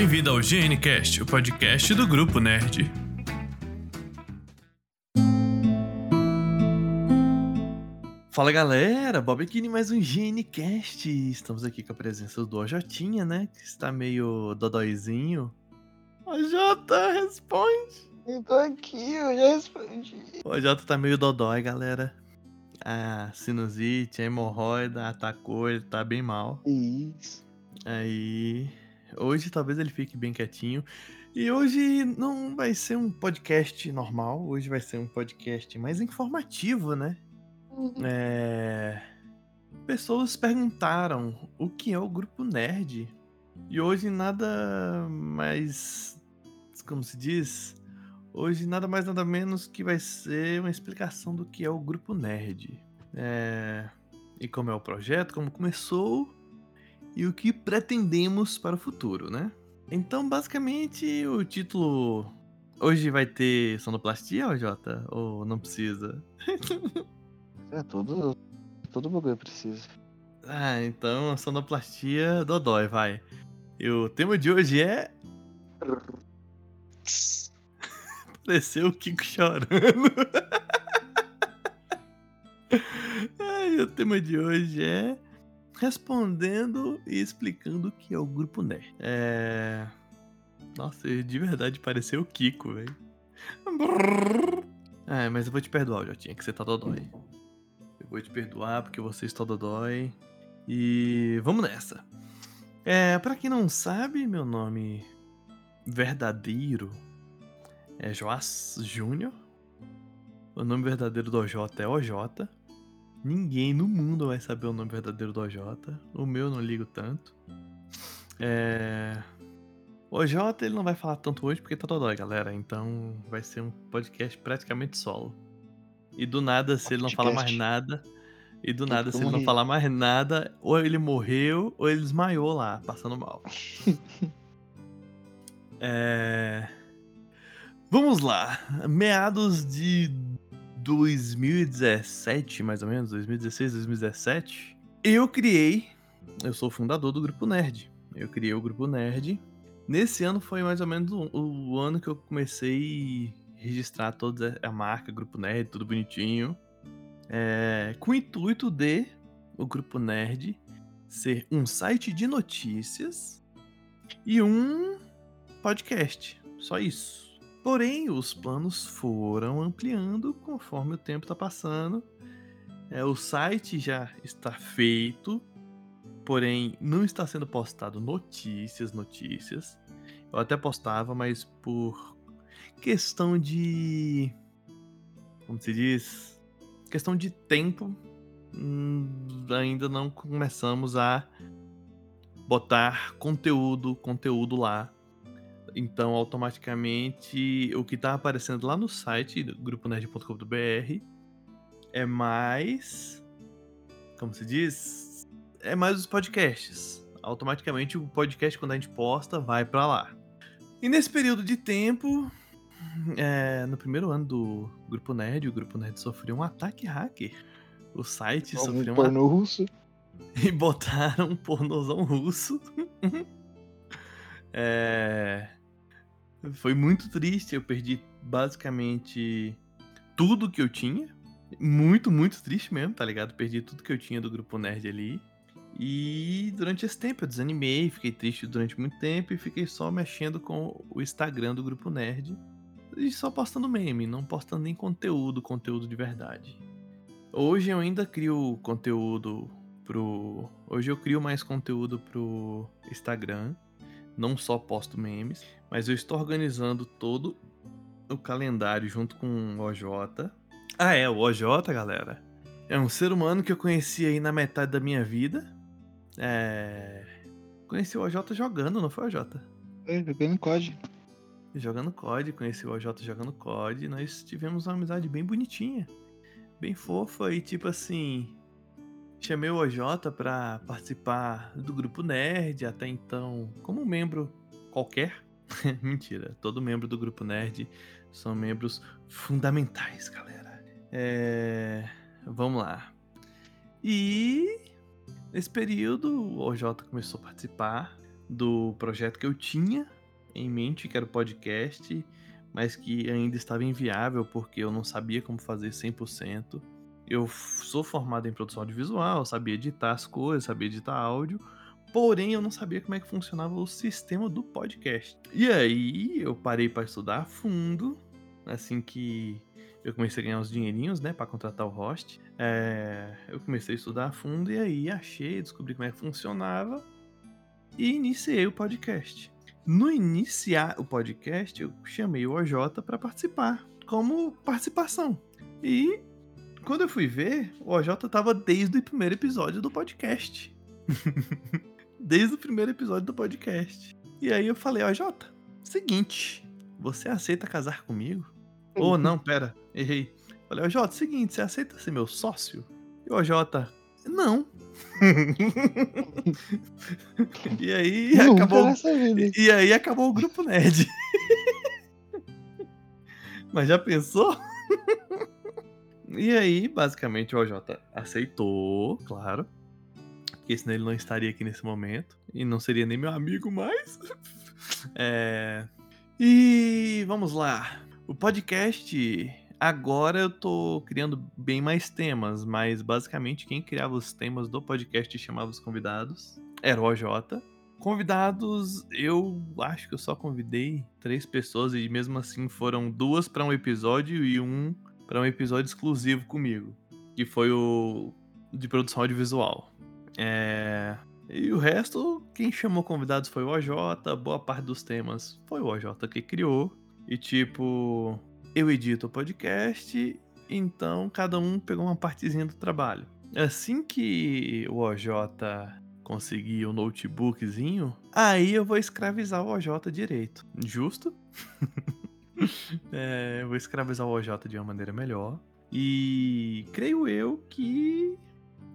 Bem-vindo ao GNCast, o podcast do Grupo Nerd. Fala galera, Bob em mais um GNCast. Estamos aqui com a presença do Ojotinha, né? Que está meio dodóizinho. Ojota, responde! Eu tô aqui, eu já respondi. O Ojota tá meio dodói, galera. A sinusite, a hemorroida atacou, ele tá bem mal. Isso. Aí. Hoje talvez ele fique bem quietinho. E hoje não vai ser um podcast normal, hoje vai ser um podcast mais informativo, né? É... Pessoas perguntaram o que é o grupo nerd. E hoje nada mais. Como se diz? Hoje nada mais nada menos que vai ser uma explicação do que é o grupo nerd. É... E como é o projeto, como começou e o que pretendemos para o futuro, né? Então, basicamente, o título. Hoje vai ter sonoplastia, Jota? Ou não precisa? É, todo, todo bagulho precisa. Ah, então sonoplastia dodói, vai. E o tema de hoje é. Pareceu o Kiko chorando. Ai, o tema de hoje é respondendo e explicando o que é o grupo Nerd. É. Nossa, de verdade pareceu o Kiko, velho. É, mas eu vou te perdoar, Jotinha, que você tá dodói. Eu vou te perdoar porque você está dodói. E vamos nessa. É, para quem não sabe, meu nome verdadeiro é Joás Júnior. O nome verdadeiro do OJ é OJ. Ninguém no mundo vai saber o nome verdadeiro do OJ. O meu eu não ligo tanto. É... O OJ ele não vai falar tanto hoje porque tá dodói, galera. Então vai ser um podcast praticamente solo. E do nada, se ele não falar mais nada. E do nada, se ele não falar mais nada, ou ele morreu, ou ele desmaiou lá, passando mal. é... Vamos lá. Meados de 2017, mais ou menos, 2016, 2017, eu criei. Eu sou o fundador do Grupo Nerd. Eu criei o Grupo Nerd. Nesse ano foi mais ou menos o, o ano que eu comecei a registrar toda a marca Grupo Nerd, tudo bonitinho. É, com o intuito de o Grupo Nerd ser um site de notícias e um podcast. Só isso. Porém, os planos foram ampliando conforme o tempo está passando. É, o site já está feito, porém não está sendo postado notícias, notícias. Eu até postava, mas por questão de. Como se diz? Questão de tempo, hum, ainda não começamos a botar conteúdo, conteúdo lá então, automaticamente, o que tá aparecendo lá no site gruponerd.com.br é mais. Como se diz? É mais os podcasts. Automaticamente, o podcast, quando a gente posta, vai para lá. E nesse período de tempo, é, no primeiro ano do Grupo Nerd, o Grupo Nerd sofreu um ataque hacker. O site Algum sofreu um porno russo. e botaram um pornozão russo. é... Foi muito triste, eu perdi basicamente tudo que eu tinha. Muito, muito triste mesmo, tá ligado? Perdi tudo que eu tinha do grupo nerd ali. E durante esse tempo eu desanimei, fiquei triste durante muito tempo e fiquei só mexendo com o Instagram do grupo nerd. E só postando meme, não postando nem conteúdo, conteúdo de verdade. Hoje eu ainda crio conteúdo pro. Hoje eu crio mais conteúdo pro Instagram não só posto memes, mas eu estou organizando todo o calendário junto com o OJ. Ah, é, o OJ, galera. É um ser humano que eu conheci aí na metade da minha vida. É. Conheci o OJ jogando, não foi, OJ? É, jogando COD. Jogando COD, conheci o OJ jogando COD. Nós tivemos uma amizade bem bonitinha, bem fofa e tipo assim. Chamei o OJ para participar do grupo Nerd, até então, como membro qualquer. Mentira, todo membro do grupo Nerd são membros fundamentais, galera. É... Vamos lá. E nesse período, o OJ começou a participar. do projeto que eu tinha em mente, que era o podcast, mas que ainda estava inviável porque eu não sabia como fazer 100%. Eu sou formado em produção audiovisual, sabia editar as coisas, sabia editar áudio, porém eu não sabia como é que funcionava o sistema do podcast. E aí eu parei para estudar a fundo, assim que eu comecei a ganhar uns dinheirinhos, né, para contratar o host. É, eu comecei a estudar a fundo e aí achei, descobri como é que funcionava e iniciei o podcast. No iniciar o podcast, eu chamei o OJ para participar, como participação. E quando eu fui ver, o OJ tava desde o primeiro episódio do podcast. desde o primeiro episódio do podcast. E aí eu falei, OJ, seguinte, você aceita casar comigo? Ou oh, não, pera, errei. Falei, OJ, seguinte, você aceita ser meu sócio? E o OJ, não. e aí Nunca acabou. E aí acabou o grupo nerd. Mas já pensou? E aí, basicamente, o OJ aceitou, claro. Porque senão ele não estaria aqui nesse momento. E não seria nem meu amigo mais. É... E vamos lá. O podcast Agora eu tô criando bem mais temas, mas basicamente quem criava os temas do podcast e chamava os convidados era o OJ. Convidados, eu acho que eu só convidei três pessoas e mesmo assim foram duas para um episódio e um para um episódio exclusivo comigo, que foi o de produção audiovisual. É... E o resto, quem chamou convidados foi o OJ, boa parte dos temas foi o OJ que criou. E tipo, eu edito o podcast, então cada um pegou uma partezinha do trabalho. Assim que o OJ conseguir o um notebookzinho, aí eu vou escravizar o OJ direito. Justo? é, eu vou escravizar o OJ de uma maneira melhor. E creio eu que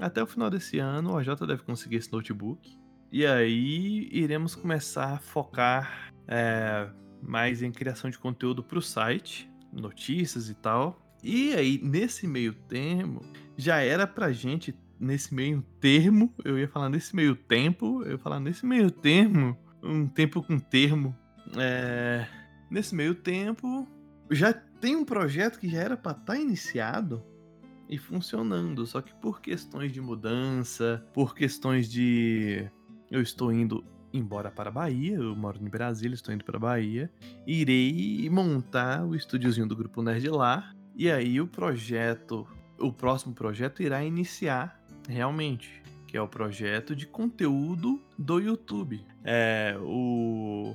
até o final desse ano o OJ deve conseguir esse notebook. E aí iremos começar a focar é, mais em criação de conteúdo para o site notícias e tal. E aí, nesse meio termo, já era pra gente, nesse meio termo, eu ia falar nesse meio tempo, eu ia falar nesse meio termo, um tempo com termo. É, nesse meio tempo, já tem um projeto que já era pra estar tá iniciado e funcionando, só que por questões de mudança, por questões de. Eu estou indo embora para a Bahia, eu moro em Brasília, estou indo para a Bahia, irei montar o estúdiozinho do Grupo Nerd lá, e aí o projeto, o próximo projeto irá iniciar realmente, que é o projeto de conteúdo do YouTube. É, o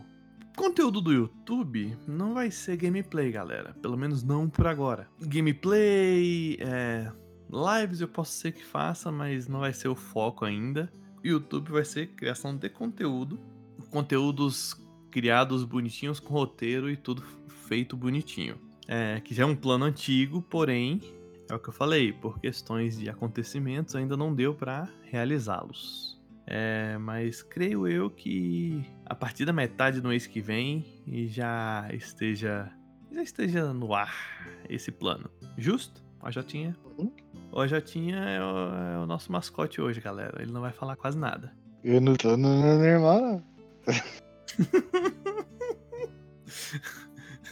conteúdo do YouTube não vai ser gameplay, galera, pelo menos não por agora. Gameplay, é, lives eu posso ser que faça, mas não vai ser o foco ainda. YouTube vai ser criação de conteúdo, conteúdos criados bonitinhos com roteiro e tudo feito bonitinho. É, que já é um plano antigo, porém, é o que eu falei, por questões de acontecimentos ainda não deu para realizá-los. É, mas creio eu que a partir da metade do mês que vem já esteja já esteja no ar esse plano. Justo? Ó, já tinha. Uhum. O Jotinha é o, é o, nosso mascote hoje, galera. Ele não vai falar quase nada. Eu não tô no normal, não.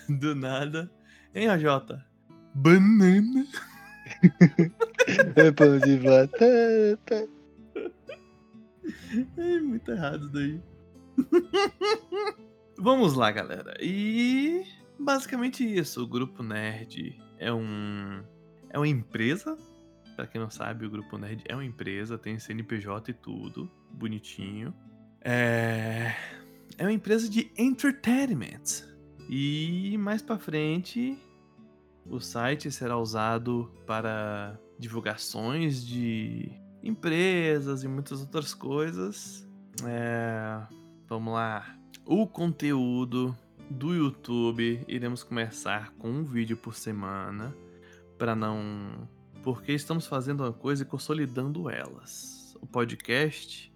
Do nada. Hein, AJ? Banana. é pão de batata. É muito errado daí. Vamos lá, galera. E basicamente isso. O Grupo Nerd é um. É uma empresa Pra quem não sabe, o Grupo Nerd é uma empresa, tem CNPJ e tudo, bonitinho. É, é uma empresa de entertainment. E mais para frente, o site será usado para divulgações de empresas e muitas outras coisas. É, vamos lá. O conteúdo do YouTube iremos começar com um vídeo por semana para não porque estamos fazendo uma coisa e consolidando elas. O podcast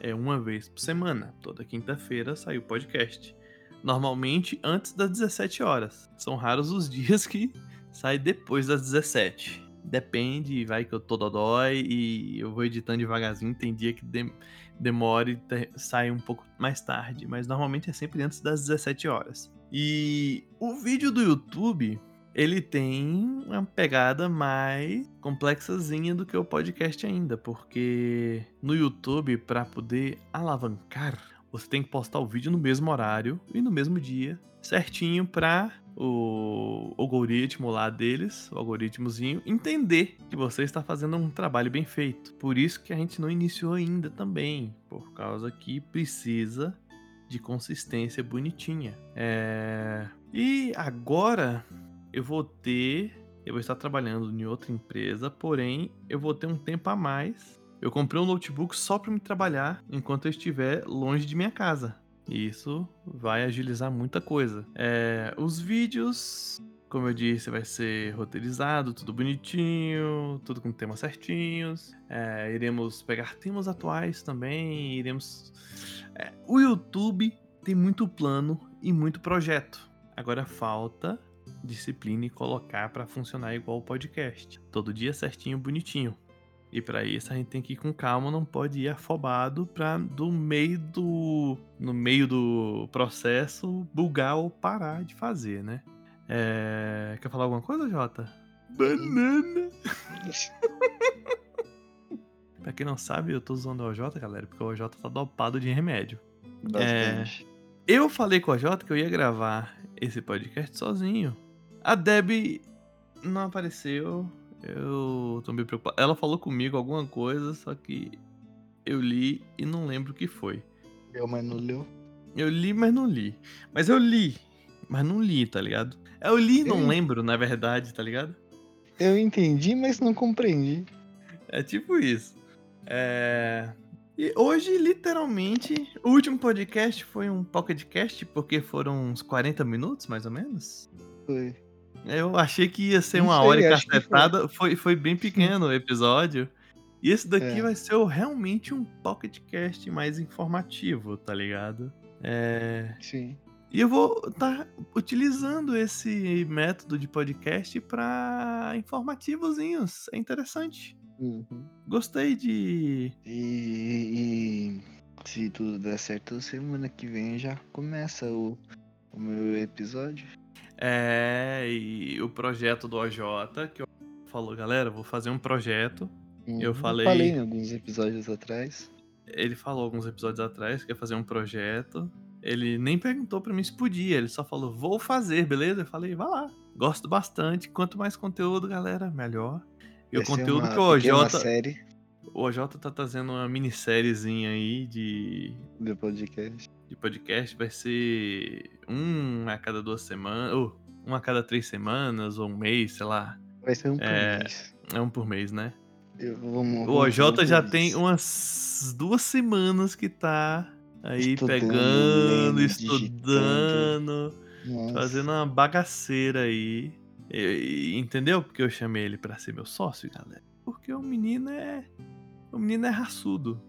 é uma vez por semana. Toda quinta-feira sai o podcast. Normalmente antes das 17 horas. São raros os dias que sai depois das 17. Depende, vai que eu tô dodói e eu vou editando devagarzinho. Tem dia que dem- demora e te- sai um pouco mais tarde, mas normalmente é sempre antes das 17 horas. E o vídeo do YouTube, ele tem uma pegada mais complexazinha do que o podcast ainda, porque no YouTube, para poder alavancar, você tem que postar o vídeo no mesmo horário e no mesmo dia, certinho para o algoritmo lá deles, o algoritmozinho, entender que você está fazendo um trabalho bem feito. Por isso que a gente não iniciou ainda também, por causa que precisa de consistência bonitinha. É... E agora eu vou ter. Eu vou estar trabalhando em outra empresa, porém eu vou ter um tempo a mais. Eu comprei um notebook só para me trabalhar enquanto eu estiver longe de minha casa. E isso vai agilizar muita coisa. É, os vídeos, como eu disse, vai ser roteirizado, tudo bonitinho, tudo com temas certinhos. É, iremos pegar temas atuais também. Iremos. É, o YouTube tem muito plano e muito projeto. Agora falta disciplina e colocar para funcionar igual o podcast. Todo dia certinho, bonitinho. E para isso a gente tem que ir com calma, não pode ir afobado para do meio do no meio do processo bugar ou parar de fazer, né? É... Quer falar alguma coisa, Jota? Banana. pra quem não sabe, eu tô usando o OJ, galera, porque o OJ tá dopado de remédio. Bastante. Eu falei com a Jota que eu ia gravar esse podcast sozinho. A Deb não apareceu. Eu tô meio preocupado. Ela falou comigo alguma coisa, só que eu li e não lembro o que foi. Leu, mas não leu. Eu li, mas não li. Mas eu li, mas não li, tá ligado? Eu li e não Eu- lembro, na verdade, tá ligado? Eu entendi, mas não compreendi. É tipo isso. É... E hoje, literalmente, o último podcast foi um pocketcast, porque foram uns 40 minutos, mais ou menos. Foi. Eu achei que ia ser uma sei, hora que foi. cacetada. Foi, foi bem pequeno o episódio. E esse daqui É. vai ser realmente um pocketcast mais informativo, tá ligado? É... Sim. E eu vou estar utilizando esse método de podcast para informativozinhos. É interessante. Uhum. Gostei de. E, e se tudo der certo, semana que vem já começa o, o meu episódio. É, e o projeto do OJ, que eu falou, galera, vou fazer um projeto. Eu Uhum. falei- Falei em alguns episódios atrás. Ele falou alguns episódios atrás que ia fazer um projeto. Ele nem perguntou pra mim se podia, ele só falou, vou fazer, beleza? Eu falei, vai lá. Gosto bastante. Quanto mais conteúdo, galera, melhor. E o Vai ser conteúdo que o OJ. série O OJ tá trazendo uma minissériezinha aí de, do podcast. de podcast. Vai ser um a cada duas semanas. Ou um a cada três semanas, ou um mês, sei lá. Vai ser um por É, mês. É um por mês, né? Eu- vamos- O OJ já tem umas duas semanas que tá aí Estudando, pegando, estudando, Nossa. fazendo uma bagaceira aí. E- e- entendeu porque eu chamei ele pra ser meu sócio, galera? Porque o menino é. O menino é raçudo.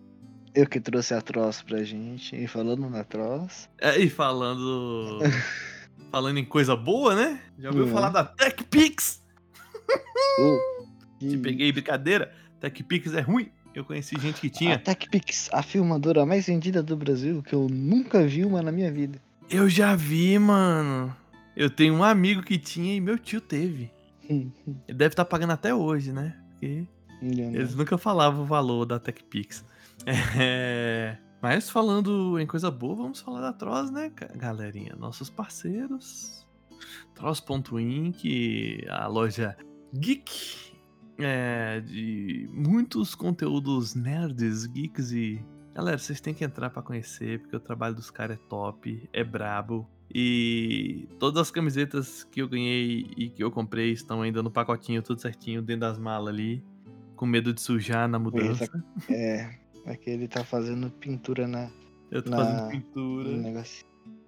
Eu que trouxe a Tross pra gente. E falando na Tross. É, e falando. falando em coisa boa, né? Já ouviu Uhum. falar da TechPix? Te que- peguei brincadeira. TechPix é ruim. Eu conheci gente que A tinha. TechPix, a filmadora mais vendida do Brasil, que eu nunca vi uma na minha vida. Eu já vi, mano. Eu tenho um amigo que tinha e meu tio teve. Ele deve estar pagando até hoje, né? Porque Engano. eles nunca falavam o valor da TechPix. É... Mas falando em coisa boa, vamos falar da Troz, né, galerinha? Nossos parceiros. Troz.inc, a loja geek é, de muitos conteúdos nerds, geeks e. Galera, vocês têm que entrar pra conhecer, porque o trabalho dos caras é top, é brabo. E todas as camisetas que eu ganhei e que eu comprei estão ainda no pacotinho, tudo certinho, dentro das malas ali. Com medo de sujar na mudança. É, é que ele tá fazendo pintura na, Eu tô na- fazendo pintura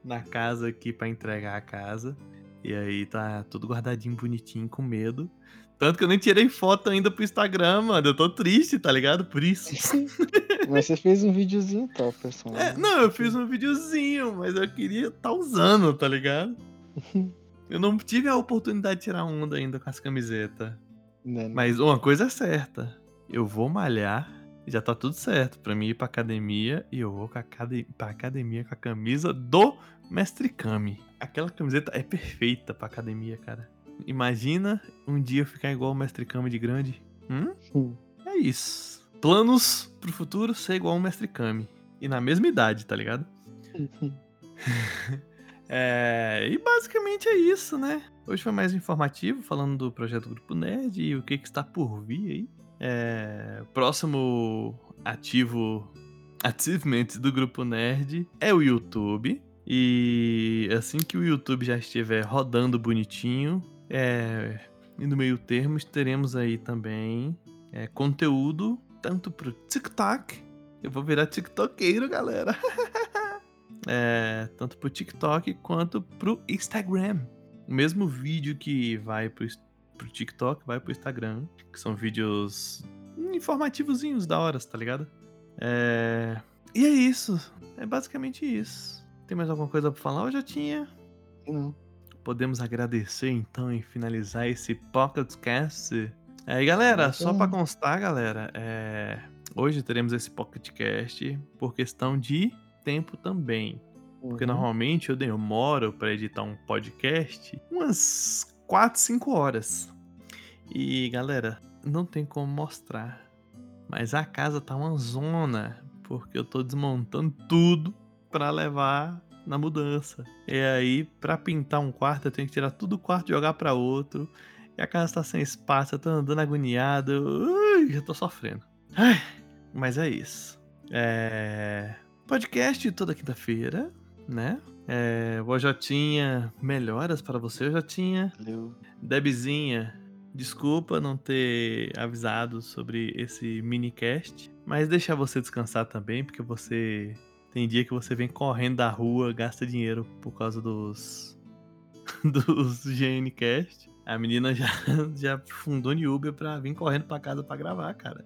na casa aqui pra entregar a casa. E aí tá tudo guardadinho, bonitinho, com medo. Tanto que eu nem tirei foto ainda pro Instagram, mano. Eu tô triste, tá ligado? Por isso. Mas você fez um videozinho top, pessoal. É, não, eu fiz um videozinho, mas eu queria tá usando, tá ligado? Eu não tive a oportunidade de tirar onda ainda com as camisetas. Né, né? Mas uma coisa é certa. Eu vou malhar e já tá tudo certo. Pra mim ir pra academia e eu vou pra academia com a camisa do Mestre Kami. Aquela camiseta é perfeita pra academia, cara. Imagina um dia eu ficar igual o Mestre Kami de grande. Hum? Hum. É isso. Planos pro futuro ser igual o Mestre Kami. E na mesma idade, tá ligado? É, e basicamente é isso, né? Hoje foi mais informativo, falando do projeto Grupo Nerd e o que, que está por vir aí. É, próximo ativo, achievement do Grupo Nerd é o YouTube. E assim que o YouTube já estiver rodando bonitinho, é, e no meio termo teremos aí também é, conteúdo tanto pro TikTok. Eu vou virar TikTokeiro, galera. É, tanto pro TikTok quanto pro Instagram. O mesmo vídeo que vai pro, pro TikTok vai pro Instagram, que são vídeos informativozinhos da hora, tá ligado? É, e é isso. É basicamente isso. Tem mais alguma coisa pra falar? Eu já tinha. Não. Podemos agradecer então e finalizar esse Pocketcast. É, e galera, só pra constar, galera, é, hoje teremos esse Pocketcast por questão de tempo também. Porque Uhum. normalmente eu demoro pra editar um podcast umas 4, 5 horas. E galera, não tem como mostrar. Mas a casa tá uma zona, porque eu tô desmontando tudo pra levar na mudança. E aí, pra pintar um quarto, eu tenho que tirar tudo do quarto e jogar pra outro. E a casa tá sem espaço, eu tô andando agoniado. Ui, já tô sofrendo. Ai, mas é isso. É... Podcast toda quinta-feira, né? É, o Ojotinha, melhoras para você, Ojotinha. Valeu. Debzinha, desculpa não ter avisado sobre esse minicast, mas deixar você descansar também, porque você tem dia que você vem correndo da rua, gasta dinheiro por causa dos dos GNcast. A menina já já fundou no Uber pra vir correndo pra casa pra gravar, cara.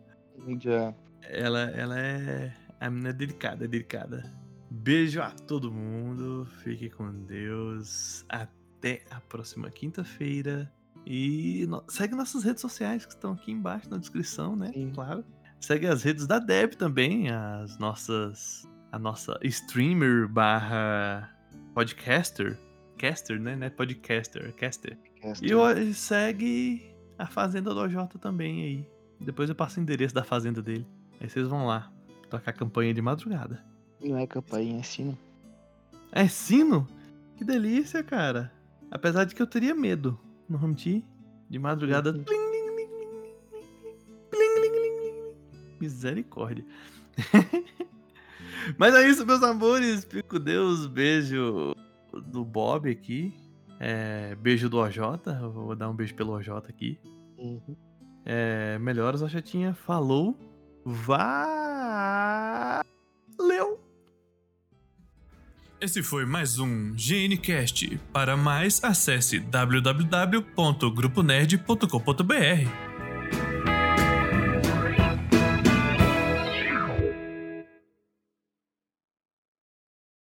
Já. Ela, ela é. A menina é delicada, é delicada. Beijo a todo mundo. Fique com Deus. Até a próxima quinta-feira. E no- segue nossas redes sociais que estão aqui embaixo na descrição, né? Sim. Claro. Segue as redes da Deb também, as nossas. A nossa streamer barra podcaster. Caster, né? Não é podcaster, é caster. E segue a Fazenda do OJ também aí. Depois eu passo o endereço da fazenda dele. Aí vocês vão lá. Tocar a campanha de madrugada. Não é campainha, é sino. É sino? Que delícia, cara. Apesar de que eu teria medo no home tea. De madrugada. Plim. Misericórdia. Mas é isso, meus amores. Fico Deus. Beijo do Bob aqui. É, beijo do OJ. Eu vou dar um beijo pelo OJ aqui. Uhum. É, melhoras, Oxatinha. Falou. Valeu! Esse foi mais um GNCast. Para mais, acesse www.gruponerd.com.br.